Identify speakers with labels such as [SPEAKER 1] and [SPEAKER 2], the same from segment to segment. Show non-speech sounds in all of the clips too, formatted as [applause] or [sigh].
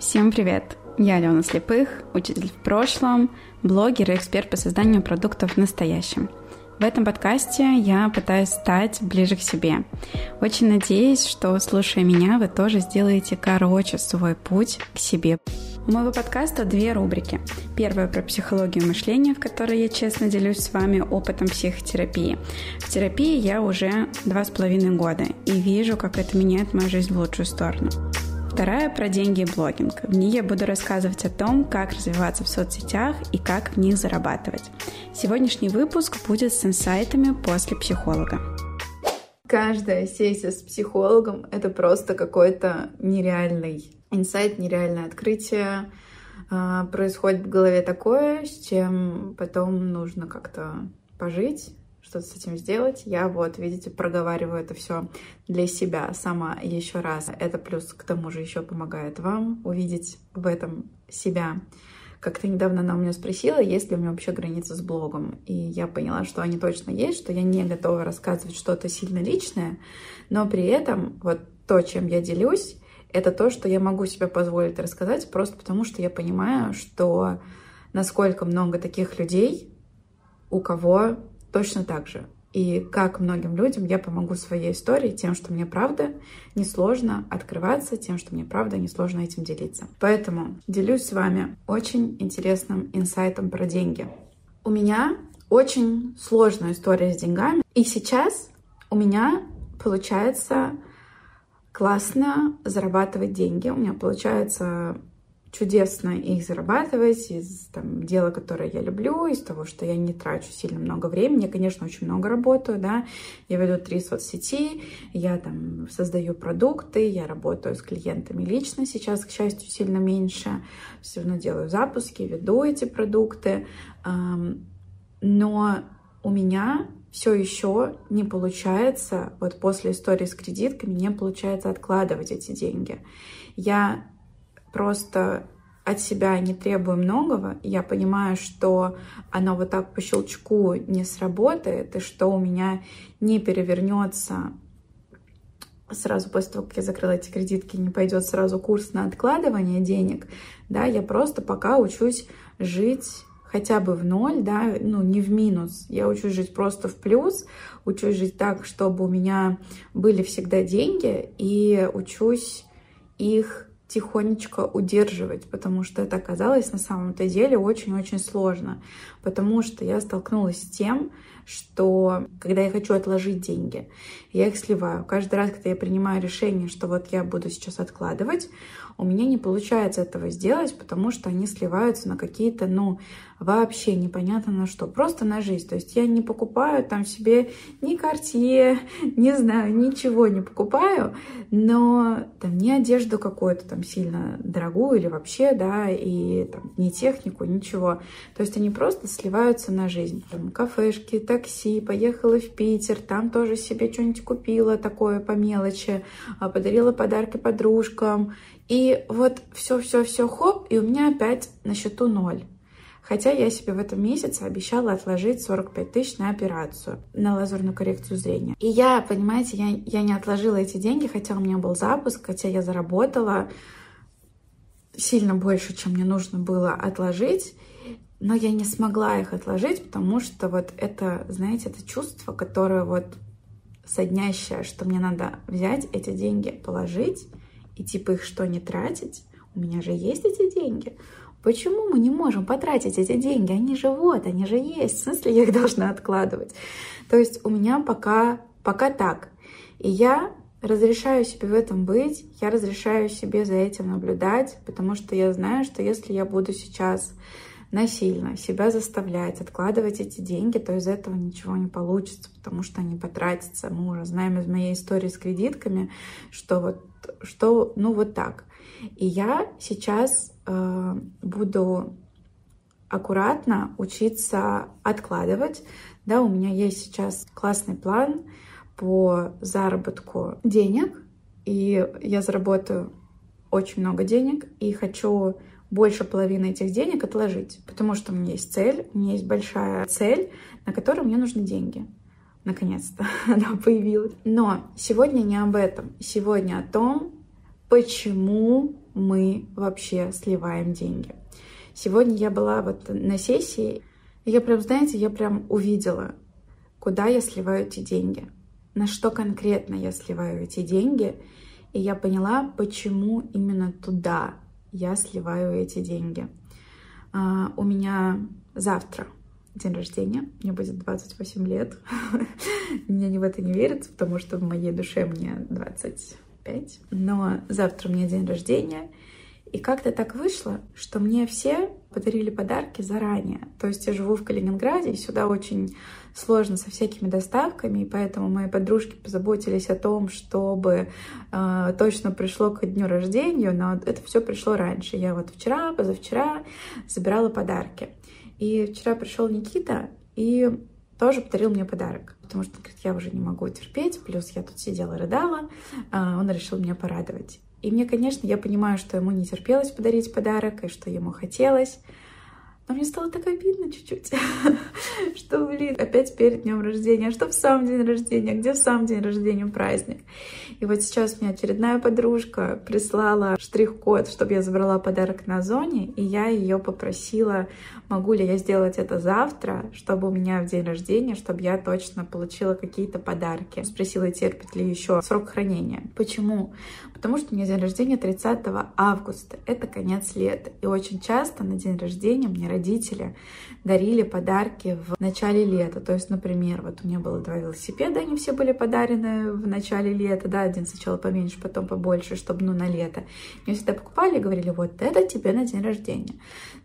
[SPEAKER 1] Всем привет! Я Алена Слепых, учитель в прошлом, блогер и эксперт по созданию продуктов в настоящем. В этом подкасте я пытаюсь стать ближе к себе. Очень надеюсь, что, слушая меня, вы тоже сделаете короче свой путь к себе. У моего подкаста две рубрики. Первая про психологию мышления, в которой я честно делюсь с вами опытом психотерапии. В терапии я уже два с половиной года и вижу, как это меняет мою жизнь в лучшую сторону. Вторая про деньги и блогинг. В ней я буду рассказывать о том, как развиваться в соцсетях и как в них зарабатывать. Сегодняшний выпуск будет с инсайтами после психолога.
[SPEAKER 2] Каждая сессия с психологом — это просто какой-то нереальный инсайт, нереальное открытие. А, происходит в голове такое, с чем потом нужно как-то пожить, что-то с этим сделать. Я вот, видите, проговариваю это все для себя сама еще раз. Это плюс к тому же еще помогает вам увидеть в этом себя. Как-то недавно она у меня спросила, есть ли у меня вообще границы с блогом. И я поняла, что они точно есть, что я не готова рассказывать что-то сильно личное, но при этом вот то, чем я делюсь, это то, что я могу себе позволить рассказать, просто потому что я понимаю, что насколько много таких людей, у кого точно так же. И как многим людям я помогу своей историей тем, что мне правда несложно открываться, тем, что мне правда несложно этим делиться. Поэтому делюсь с вами очень интересным инсайтом про деньги. У меня очень сложная история с деньгами. И сейчас у меня получается классно зарабатывать деньги. У меня получается чудесно их зарабатывать из там, дела, которое я люблю, из того, что я не трачу сильно много времени. Я, конечно, очень много работаю, да. Я веду три соцсети, я там создаю продукты, я работаю с клиентами лично сейчас, к счастью, сильно меньше. Все равно делаю запуски, веду эти продукты. Но у меня все еще не получается, вот после истории с кредитками, не получается откладывать эти деньги. Я просто от себя не требую многого, я понимаю, что оно вот так по щелчку не сработает, и что у меня не перевернется сразу после того, как я закрыла эти кредитки, не пойдет сразу курс на откладывание денег, да, я просто пока учусь жить хотя бы в ноль, да, ну, не в минус. Я учусь жить просто в плюс, учусь жить так, чтобы у меня были всегда деньги, и учусь их тихонечко удерживать, потому что это оказалось на самом-то деле очень-очень сложно, потому что я столкнулась с тем, что когда я хочу отложить деньги, я их сливаю. Каждый раз, когда я принимаю решение, что вот я буду сейчас откладывать, у меня не получается этого сделать, потому что они сливаются на какие-то, ну, вообще непонятно на что, просто на жизнь. То есть я не покупаю там себе ни картье, [laughs] не знаю, ничего не покупаю, но там не одежду какую-то там сильно дорогую или вообще, да, и там не технику, ничего. То есть они просто сливаются на жизнь. Там кафешки, такси, поехала в Питер, там тоже себе что-нибудь купила такое по мелочи, а, подарила подарки подружкам. И вот все-все-все хоп, и у меня опять на счету ноль. Хотя я себе в этом месяце обещала отложить 45 тысяч на операцию, на лазерную коррекцию зрения. И я, понимаете, я, я не отложила эти деньги, хотя у меня был запуск, хотя я заработала сильно больше, чем мне нужно было отложить. Но я не смогла их отложить, потому что вот это, знаете, это чувство, которое вот соднящее, что мне надо взять эти деньги, положить и типа их что, не тратить? У меня же есть эти деньги. Почему мы не можем потратить эти деньги? Они же вот, они же есть. В смысле я их должна откладывать? То есть у меня пока, пока так. И я разрешаю себе в этом быть, я разрешаю себе за этим наблюдать, потому что я знаю, что если я буду сейчас насильно себя заставлять откладывать эти деньги, то из этого ничего не получится, потому что они потратятся. Мы уже знаем из моей истории с кредитками, что вот, что, ну вот так. И я сейчас э, буду аккуратно учиться откладывать. Да, у меня есть сейчас классный план по заработку денег, и я заработаю очень много денег, и хочу больше половины этих денег отложить, потому что у меня есть цель, у меня есть большая цель, на которую мне нужны деньги. Наконец-то [laughs] она появилась. Но сегодня не об этом. Сегодня о том, почему мы вообще сливаем деньги. Сегодня я была вот на сессии, и я прям, знаете, я прям увидела, куда я сливаю эти деньги, на что конкретно я сливаю эти деньги, и я поняла, почему именно туда я сливаю эти деньги. А, у меня завтра день рождения, мне будет 28 лет. [laughs] Мне не в это не верится, потому что в моей душе мне 25. Но завтра у меня день рождения, и как-то так вышло, что мне все подарили подарки заранее. То есть я живу в Калининграде, и сюда очень сложно со всякими доставками, и поэтому мои подружки позаботились о том, чтобы э, точно пришло к дню рождения, но это все пришло раньше. Я вот вчера, позавчера забирала подарки. И вчера пришел Никита и тоже подарил мне подарок, потому что говорит, я уже не могу терпеть, плюс я тут сидела, рыдала, а он решил меня порадовать. И мне, конечно, я понимаю, что ему не терпелось подарить подарок, и что ему хотелось, но мне стало так обидно чуть-чуть, [laughs] что, блин, опять перед днем рождения, а что в самом день рождения, где в самом день рождения праздник. И вот сейчас мне очередная подружка прислала штрих-код, чтобы я забрала подарок на зоне, и я ее попросила, могу ли я сделать это завтра, чтобы у меня в день рождения, чтобы я точно получила какие-то подарки. Спросила, терпит ли еще срок хранения. Почему? Потому что у меня день рождения 30 августа, это конец лета. И очень часто на день рождения мне родители дарили подарки в начале лета. То есть, например, вот у меня было два велосипеда, они все были подарены в начале лета, да, один сначала поменьше, потом побольше, чтобы, ну, на лето. Мне всегда покупали и говорили, вот это тебе на день рождения.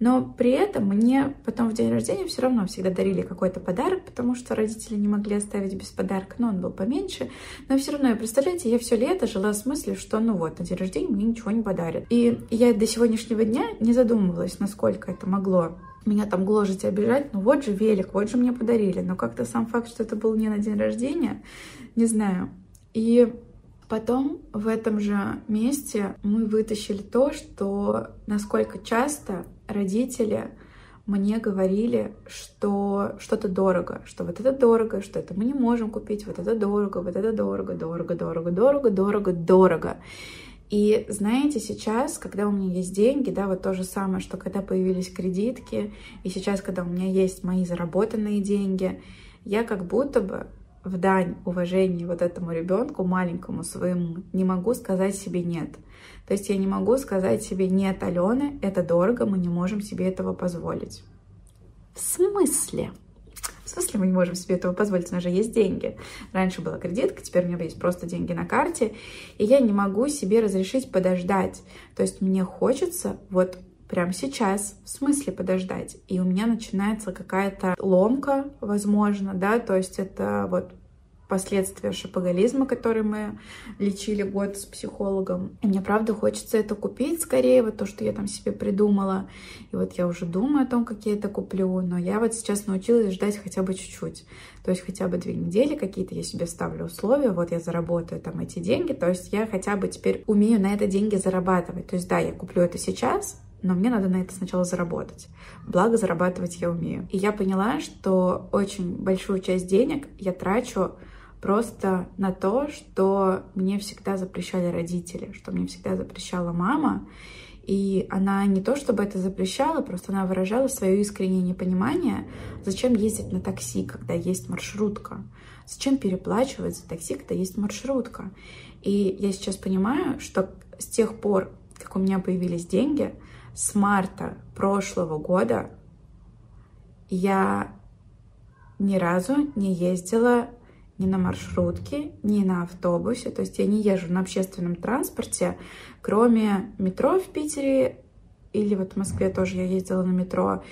[SPEAKER 2] Но при этом мне потом в день рождения все равно всегда дарили какой-то подарок, потому что родители не могли оставить без подарка, но он был поменьше. Но все равно, представляете, я все лето жила с мыслью, что ну вот, на день рождения мне ничего не подарят. И я до сегодняшнего дня не задумывалась, насколько это могло меня там гложить и обижать, ну вот же велик, вот же мне подарили. Но как-то сам факт, что это был не на день рождения, не знаю. И потом в этом же месте мы вытащили то, что насколько часто родители мне говорили, что что-то дорого, что вот это дорого, что это мы не можем купить, вот это дорого, вот это дорого, дорого, дорого, дорого, дорого, дорого. И знаете, сейчас, когда у меня есть деньги, да, вот то же самое, что когда появились кредитки, и сейчас, когда у меня есть мои заработанные деньги, я как будто бы в дань уважения вот этому ребенку, маленькому своему, не могу сказать себе нет. То есть я не могу сказать себе нет, Алена, это дорого, мы не можем себе этого позволить. В смысле? В смысле мы не можем себе этого позволить? У нас же есть деньги. Раньше была кредитка, теперь у меня есть просто деньги на карте, и я не могу себе разрешить подождать. То есть мне хочется вот прямо сейчас, в смысле подождать. И у меня начинается какая-то ломка, возможно, да, то есть это вот последствия шапоголизма, который мы лечили год с психологом. И мне правда хочется это купить скорее, вот то, что я там себе придумала. И вот я уже думаю о том, как я это куплю, но я вот сейчас научилась ждать хотя бы чуть-чуть. То есть хотя бы две недели какие-то я себе ставлю условия, вот я заработаю там эти деньги, то есть я хотя бы теперь умею на это деньги зарабатывать. То есть да, я куплю это сейчас, но мне надо на это сначала заработать. Благо, зарабатывать я умею. И я поняла, что очень большую часть денег я трачу просто на то, что мне всегда запрещали родители, что мне всегда запрещала мама. И она не то чтобы это запрещала, просто она выражала свое искреннее непонимание, зачем ездить на такси, когда есть маршрутка, зачем переплачивать за такси, когда есть маршрутка. И я сейчас понимаю, что с тех пор, как у меня появились деньги, с марта прошлого года я ни разу не ездила ни на маршрутке, ни на автобусе. То есть я не езжу на общественном транспорте, кроме метро в Питере, или вот в Москве тоже я ездила на метро,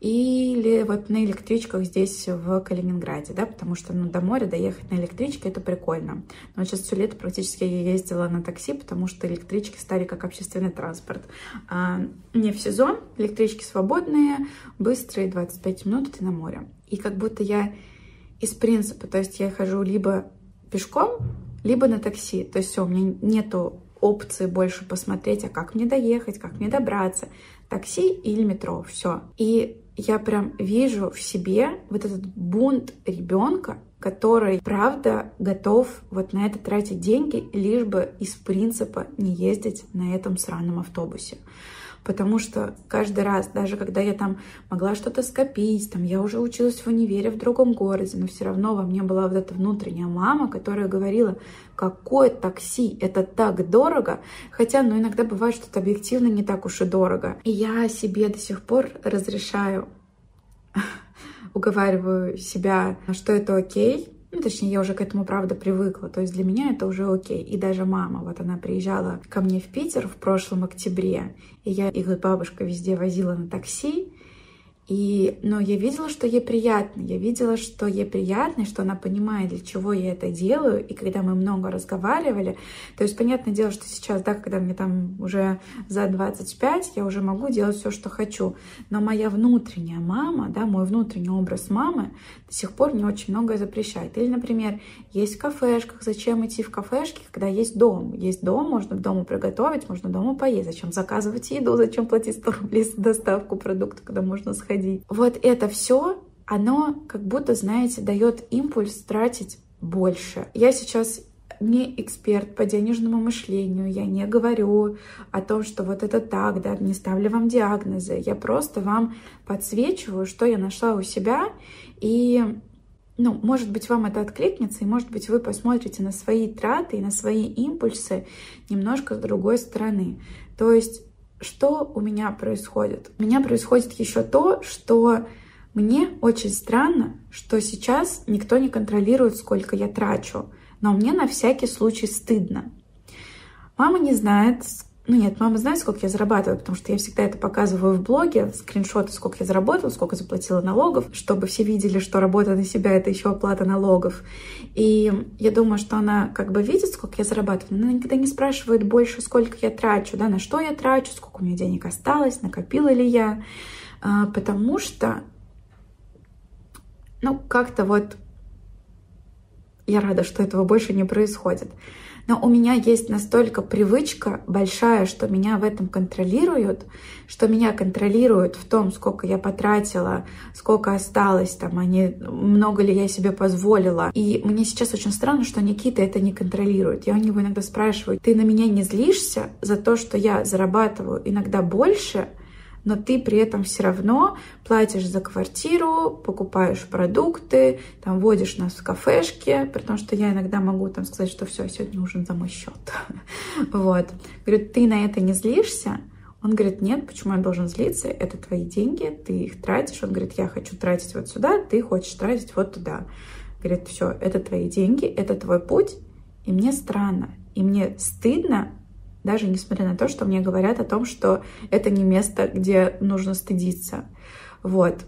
[SPEAKER 2] или вот на электричках здесь в Калининграде, да, потому что ну, до моря доехать на электричке это прикольно. Но сейчас все лето практически я ездила на такси, потому что электрички стали как общественный транспорт. А не в сезон, электрички свободные, быстрые, 25 минут и на море. И как будто я из принципа. То есть я хожу либо пешком, либо на такси. То есть все, у меня нету опции больше посмотреть, а как мне доехать, как мне добраться. Такси или метро, все. И я прям вижу в себе вот этот бунт ребенка, который, правда, готов вот на это тратить деньги, лишь бы из принципа не ездить на этом сраном автобусе потому что каждый раз, даже когда я там могла что-то скопить, там я уже училась в универе в другом городе, но все равно во мне была вот эта внутренняя мама, которая говорила, какое такси, это так дорого, хотя, ну, иногда бывает, что это объективно не так уж и дорого. И я себе до сих пор разрешаю [laughs] уговариваю себя, что это окей, ну, точнее, я уже к этому, правда, привыкла. То есть для меня это уже окей. И даже мама, вот она приезжала ко мне в Питер в прошлом октябре, и я их бабушка везде возила на такси, и, но я видела, что ей приятно. Я видела, что ей приятно, что она понимает, для чего я это делаю. И когда мы много разговаривали, то есть, понятное дело, что сейчас, да, когда мне там уже за 25, я уже могу делать все, что хочу. Но моя внутренняя мама, да, мой внутренний образ мамы до сих пор не очень многое запрещает. Или, например, есть в кафешках. Зачем идти в кафешки, когда есть дом? Есть дом, можно дома приготовить, можно дома поесть. Зачем заказывать еду? Зачем платить 100 рублей за доставку продукта, когда можно сходить? Ходить. Вот это все, оно как будто, знаете, дает импульс тратить больше. Я сейчас не эксперт по денежному мышлению, я не говорю о том, что вот это так, да, не ставлю вам диагнозы, я просто вам подсвечиваю, что я нашла у себя, и, ну, может быть, вам это откликнется, и, может быть, вы посмотрите на свои траты и на свои импульсы немножко с другой стороны. То есть что у меня происходит? У меня происходит еще то, что мне очень странно, что сейчас никто не контролирует, сколько я трачу, но мне на всякий случай стыдно. Мама не знает, ну нет, мама знает, сколько я зарабатываю, потому что я всегда это показываю в блоге, скриншоты, сколько я заработала, сколько заплатила налогов, чтобы все видели, что работа на себя — это еще оплата налогов. И я думаю, что она как бы видит, сколько я зарабатываю, но она никогда не спрашивает больше, сколько я трачу, да, на что я трачу, сколько у меня денег осталось, накопила ли я, а, потому что, ну, как-то вот я рада, что этого больше не происходит. Но у меня есть настолько привычка большая, что меня в этом контролируют, что меня контролируют в том, сколько я потратила, сколько осталось там, а не много ли я себе позволила. И мне сейчас очень странно, что Никита это не контролирует. Я у него иногда спрашиваю, ты на меня не злишься за то, что я зарабатываю иногда больше, но ты при этом все равно платишь за квартиру, покупаешь продукты, там водишь нас в кафешки, потому что я иногда могу там сказать, что все, сегодня ужин за мой счет. [laughs] Вот. Говорит, ты на это не злишься? Он говорит, нет, почему я должен злиться? Это твои деньги, ты их тратишь. Он говорит, я хочу тратить вот сюда, ты хочешь тратить вот туда. Говорит, все, это твои деньги, это твой путь, и мне странно, и мне стыдно даже несмотря на то, что мне говорят о том, что это не место, где нужно стыдиться. Вот.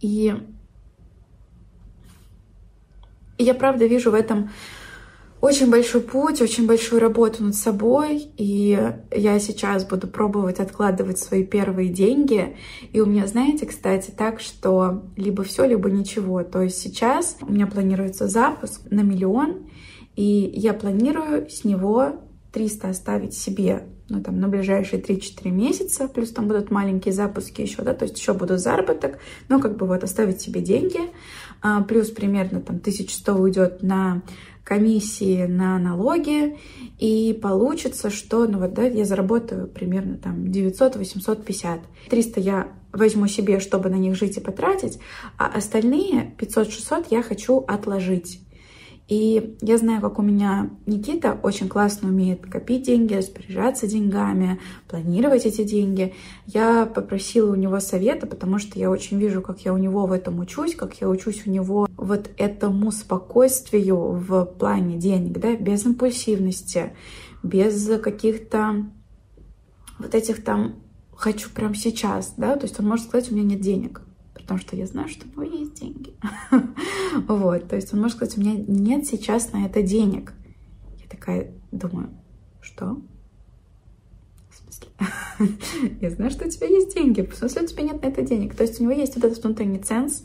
[SPEAKER 2] И, я правда вижу в этом очень большой путь, очень большую работу над собой, и я сейчас буду пробовать откладывать свои первые деньги. И у меня, знаете, кстати, так, что либо все, либо ничего. То есть сейчас у меня планируется запуск на миллион, и я планирую с него 300 оставить себе ну, там, на ближайшие 3-4 месяца, плюс там будут маленькие запуски еще, да, то есть еще будут заработок, но как бы вот оставить себе деньги, а, плюс примерно там 1100 уйдет на комиссии на налоги, и получится, что, ну вот, да, я заработаю примерно там 900-850. 300 я возьму себе, чтобы на них жить и потратить, а остальные 500-600 я хочу отложить. И я знаю, как у меня Никита очень классно умеет копить деньги, распоряжаться деньгами, планировать эти деньги. Я попросила у него совета, потому что я очень вижу, как я у него в этом учусь, как я учусь у него вот этому спокойствию в плане денег, да, без импульсивности, без каких-то вот этих там хочу прямо сейчас, да, то есть он может сказать, у меня нет денег потому что я знаю, что у него есть деньги. [laughs] вот, то есть он может сказать, у меня нет сейчас на это денег. Я такая думаю, что? [laughs] я знаю, что у тебя есть деньги, в смысле у тебя нет на это денег. То есть у него есть вот этот внутренний ценз,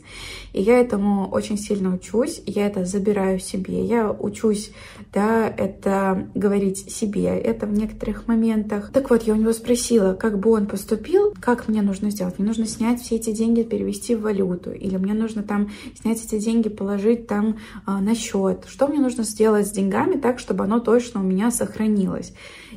[SPEAKER 2] и я этому очень сильно учусь, я это забираю себе, я учусь, да, это говорить себе, это в некоторых моментах. Так вот, я у него спросила, как бы он поступил, как мне нужно сделать. Мне нужно снять все эти деньги, перевести в валюту, или мне нужно там снять эти деньги, положить там э, на счет. Что мне нужно сделать с деньгами так, чтобы оно точно у меня сохранилось.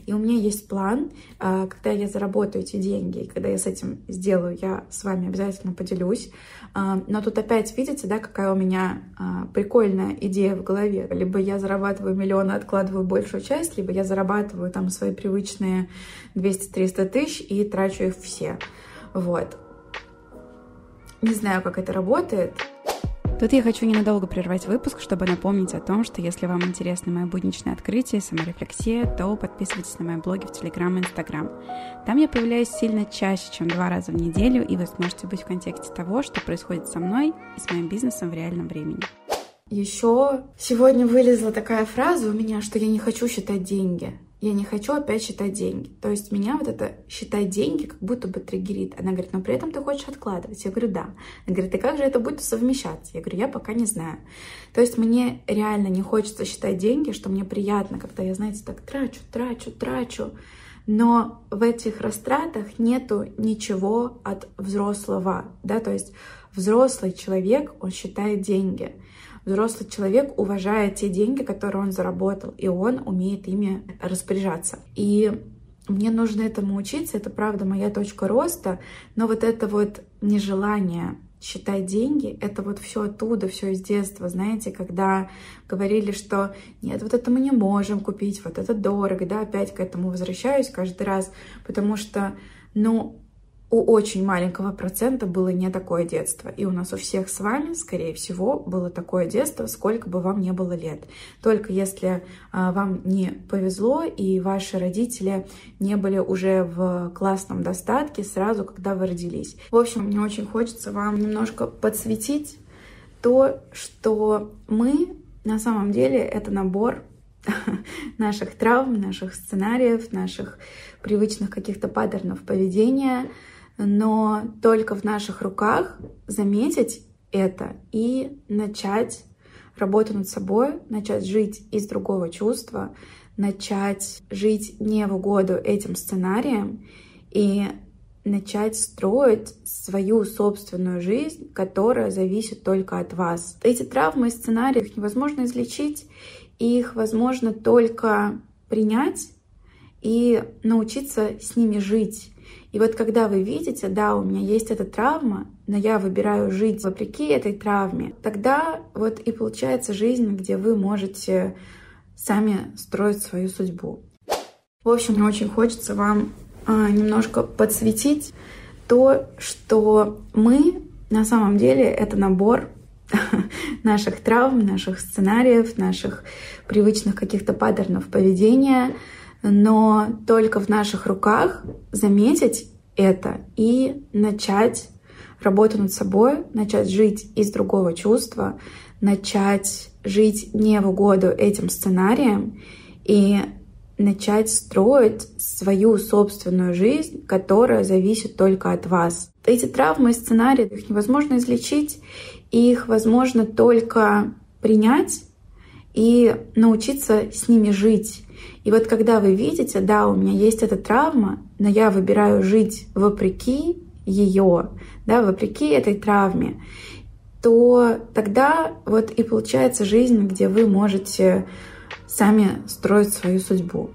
[SPEAKER 2] И у меня есть план, а, когда я заработаю эти деньги, и когда я с этим сделаю, я с вами обязательно поделюсь. А, но тут опять видите, да, какая у меня а, прикольная идея в голове. Либо я зарабатываю миллионы, откладываю большую часть, либо я зарабатываю там свои привычные 200-300 тысяч и трачу их все. Вот. Не знаю, как это работает.
[SPEAKER 1] Тут я хочу ненадолго прервать выпуск, чтобы напомнить о том, что если вам интересно мое будничное открытие, саморефлексия, то подписывайтесь на мои блоги в Телеграм и Инстаграм. Там я появляюсь сильно чаще, чем два раза в неделю, и вы сможете быть в контексте того, что происходит со мной и с моим бизнесом в реальном времени.
[SPEAKER 2] Еще сегодня вылезла такая фраза у меня, что я не хочу считать деньги я не хочу опять считать деньги. То есть меня вот это считать деньги как будто бы триггерит. Она говорит, но при этом ты хочешь откладывать. Я говорю, да. Она говорит, и как же это будет совмещаться? Я говорю, я пока не знаю. То есть мне реально не хочется считать деньги, что мне приятно, когда я, знаете, так трачу, трачу, трачу. Но в этих растратах нету ничего от взрослого, да, то есть взрослый человек, он считает деньги. Взрослый человек уважает те деньги, которые он заработал, и он умеет ими распоряжаться. И мне нужно этому учиться, это правда моя точка роста, но вот это вот нежелание считать деньги, это вот все оттуда, все из детства, знаете, когда говорили, что нет, вот это мы не можем купить, вот это дорого, да, опять к этому возвращаюсь каждый раз, потому что, ну, у очень маленького процента было не такое детство. И у нас у всех с вами, скорее всего, было такое детство, сколько бы вам не было лет. Только если а, вам не повезло и ваши родители не были уже в классном достатке сразу, когда вы родились. В общем, мне очень хочется вам немножко подсветить то, что мы на самом деле это набор [laughs] наших травм, наших сценариев, наших привычных каких-то паттернов поведения, но только в наших руках заметить это и начать работу над собой, начать жить из другого чувства, начать жить не в угоду этим сценариям и начать строить свою собственную жизнь, которая зависит только от вас. Эти травмы и сценарии их невозможно излечить, их возможно только принять и научиться с ними жить. И вот когда вы видите, да, у меня есть эта травма, но я выбираю жить вопреки этой травме, тогда вот и получается жизнь, где вы можете сами строить свою судьбу. В общем, мне очень хочется вам а, немножко подсветить то, что мы на самом деле это набор [laughs] наших травм, наших сценариев, наших привычных каких-то паттернов поведения, но только в наших руках заметить это и начать работу над собой, начать жить из другого чувства, начать жить не в угоду этим сценариям и начать строить свою собственную жизнь, которая зависит только от вас. Эти травмы и сценарии, их невозможно излечить, их возможно только принять и научиться с ними жить. И вот когда вы видите, да, у меня есть эта травма, но я выбираю жить вопреки ее, да, вопреки этой травме, то тогда вот и получается жизнь, где вы можете сами строить свою судьбу.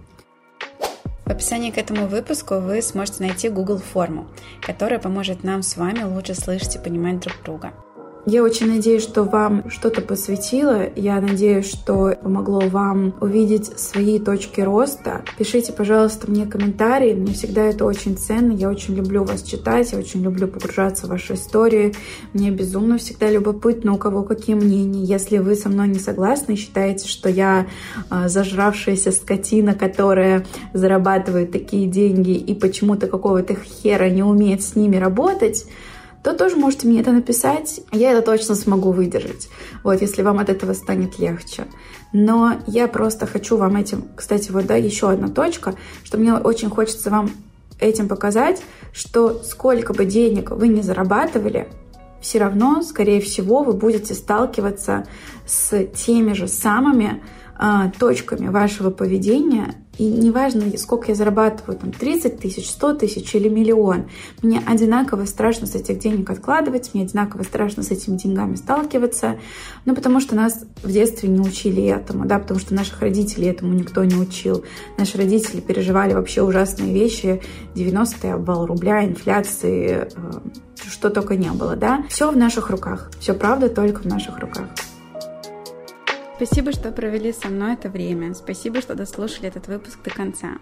[SPEAKER 1] В описании к этому выпуску вы сможете найти Google форму, которая поможет нам с вами лучше слышать и понимать друг друга.
[SPEAKER 2] Я очень надеюсь, что вам что-то посвятило. Я надеюсь, что помогло вам увидеть свои точки роста. Пишите, пожалуйста, мне комментарии. Мне всегда это очень ценно. Я очень люблю вас читать. Я очень люблю погружаться в ваши истории. Мне безумно всегда любопытно, у кого какие мнения. Если вы со мной не согласны и считаете, что я э, зажравшаяся скотина, которая зарабатывает такие деньги и почему-то какого-то хера не умеет с ними работать, то тоже можете мне это написать. Я это точно смогу выдержать, вот, если вам от этого станет легче. Но я просто хочу вам этим, кстати, вот, да, еще одна точка, что мне очень хочется вам этим показать, что сколько бы денег вы не зарабатывали, все равно, скорее всего, вы будете сталкиваться с теми же самыми а, точками вашего поведения, и неважно, сколько я зарабатываю, там 30 тысяч, 100 тысяч или миллион, мне одинаково страшно с этих денег откладывать, мне одинаково страшно с этими деньгами сталкиваться, ну, потому что нас в детстве не учили этому, да, потому что наших родителей этому никто не учил. Наши родители переживали вообще ужасные вещи, 90-е, обвал рубля, инфляции, э, что только не было, да. Все в наших руках, все правда только в наших руках.
[SPEAKER 1] Спасибо, что провели со мной это время. Спасибо, что дослушали этот выпуск до конца.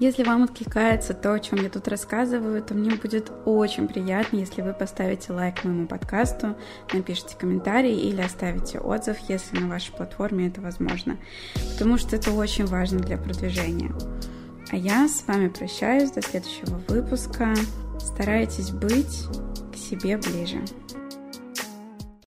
[SPEAKER 1] Если вам откликается то, о чем я тут рассказываю, то мне будет очень приятно, если вы поставите лайк моему подкасту, напишите комментарий или оставите отзыв, если на вашей платформе это возможно, потому что это очень важно для продвижения. А я с вами прощаюсь до следующего выпуска. Старайтесь быть к себе ближе.